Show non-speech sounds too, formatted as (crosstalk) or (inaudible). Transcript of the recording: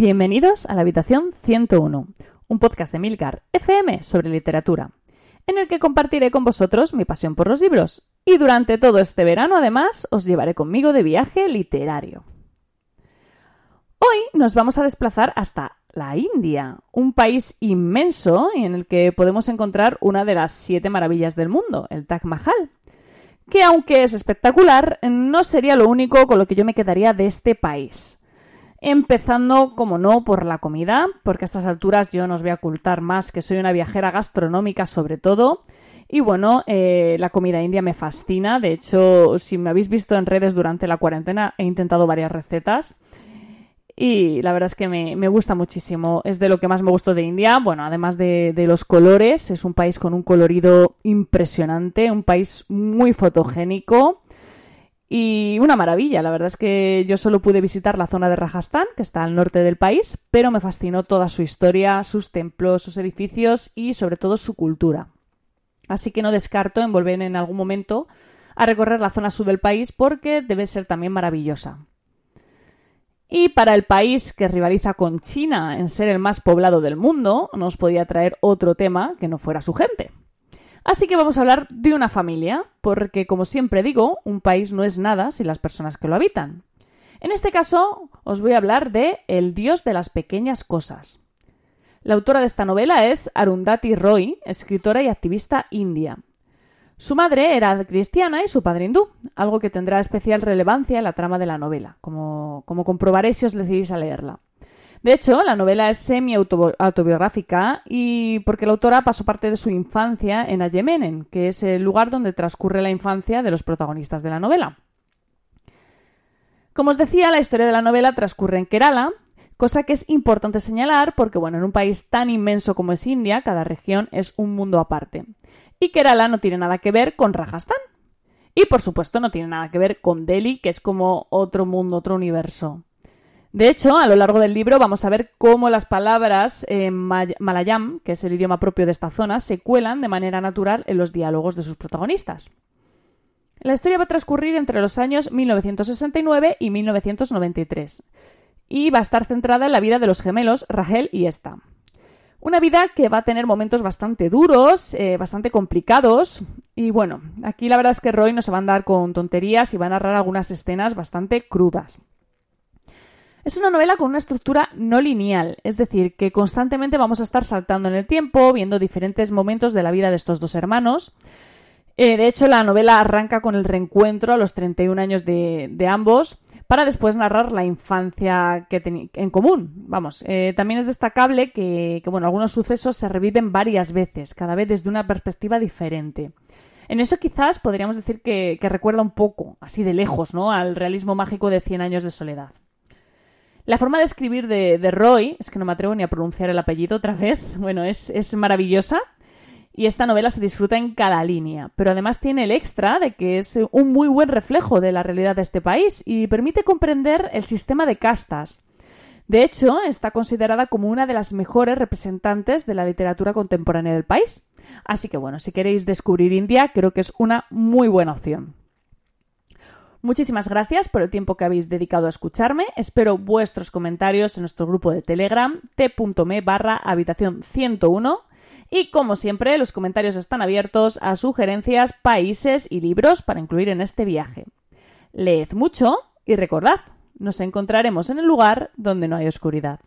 Bienvenidos a la habitación 101, un podcast de Milcar FM sobre literatura, en el que compartiré con vosotros mi pasión por los libros y durante todo este verano además os llevaré conmigo de viaje literario. Hoy nos vamos a desplazar hasta la India, un país inmenso en el que podemos encontrar una de las siete maravillas del mundo, el Taj Mahal, que aunque es espectacular, no sería lo único con lo que yo me quedaría de este país. Empezando, como no, por la comida, porque a estas alturas yo no os voy a ocultar más que soy una viajera gastronómica sobre todo. Y bueno, eh, la comida india me fascina. De hecho, si me habéis visto en redes durante la cuarentena, he intentado varias recetas. Y la verdad es que me, gusta muchísimo. Es de lo que más me gustó de India. Bueno, además de, de, los colores, es un país con un colorido impresionante, un país muy fotogénico. Y una maravilla, la verdad es que yo solo pude visitar la zona de Rajasthan, que está al norte del país, pero me fascinó toda su historia, sus templos, sus edificios y sobre todo su cultura. Así que no descarto en volver en algún momento a recorrer la zona sur del país porque debe ser también maravillosa. Y para el país que rivaliza con China en ser el más poblado del mundo, nos podía traer otro tema que no fuera su gente. Así que vamos a hablar de una familia, porque como siempre digo, un país no es nada sin las personas que lo habitan. En este caso, os voy a hablar de El Dios de las Pequeñas Cosas. La autora de esta novela es Arundhati Roy, escritora y activista india. Su madre era cristiana y su padre hindú, algo que tendrá especial relevancia en la trama de la novela, como, como comprobaréis si os decidís a leerla. De hecho, la novela es semi-autobiográfica y porque la autora pasó parte de su infancia en Ayemenen, que es el lugar donde transcurre la infancia de los protagonistas de la novela. Como os decía, la historia de la novela transcurre en Kerala, cosa que es importante señalar porque, bueno, en un país tan inmenso como es India, cada región es un mundo aparte. Y Kerala no tiene nada que ver con Rajasthan. Y, por supuesto, no tiene nada que ver con Delhi, que es como otro mundo, otro universo. De hecho, a lo largo del libro vamos a ver cómo las palabras en malayam, que es el idioma propio de esta zona, se cuelan de manera natural en los diálogos de sus protagonistas. La historia va a transcurrir entre los años 1969 y 1993 y va a estar centrada en la vida de los gemelos Rahel y Esta. Una vida que va a tener momentos bastante duros, eh, bastante complicados. Y bueno, aquí la verdad es que Roy no se va a andar con tonterías y va a narrar algunas escenas bastante crudas. Es una novela con una estructura no lineal, es decir, que constantemente vamos a estar saltando en el tiempo, viendo diferentes momentos de la vida de estos dos hermanos. Eh, de hecho, la novela arranca con el reencuentro a los 31 años de, ambos, para después narrar la infancia que en común. Vamos, eh, también es destacable que, bueno, algunos sucesos se reviven varias veces, cada vez desde una perspectiva diferente. En eso quizás podríamos decir que, que recuerda un poco, así de lejos, ¿no? al realismo mágico de Cien años de soledad. La forma de escribir de, Roy, es que no me atrevo ni a pronunciar el apellido otra vez, (laughs) bueno, es, es maravillosa y esta novela se disfruta en cada línea, pero además tiene el extra de que es un muy buen reflejo de la realidad de este país y permite comprender el sistema de castas. De hecho, está considerada como una de las mejores representantes de la literatura contemporánea del país. Así que bueno, si queréis descubrir India, creo que es una muy buena opción. Muchísimas gracias por el tiempo que habéis dedicado a escucharme. Espero vuestros comentarios en nuestro grupo de Telegram t.me barra habitación 101. Y como siempre, los comentarios están abiertos a sugerencias, países y libros para incluir en este viaje. Leed mucho y recordad, nos encontraremos en el lugar donde no hay oscuridad.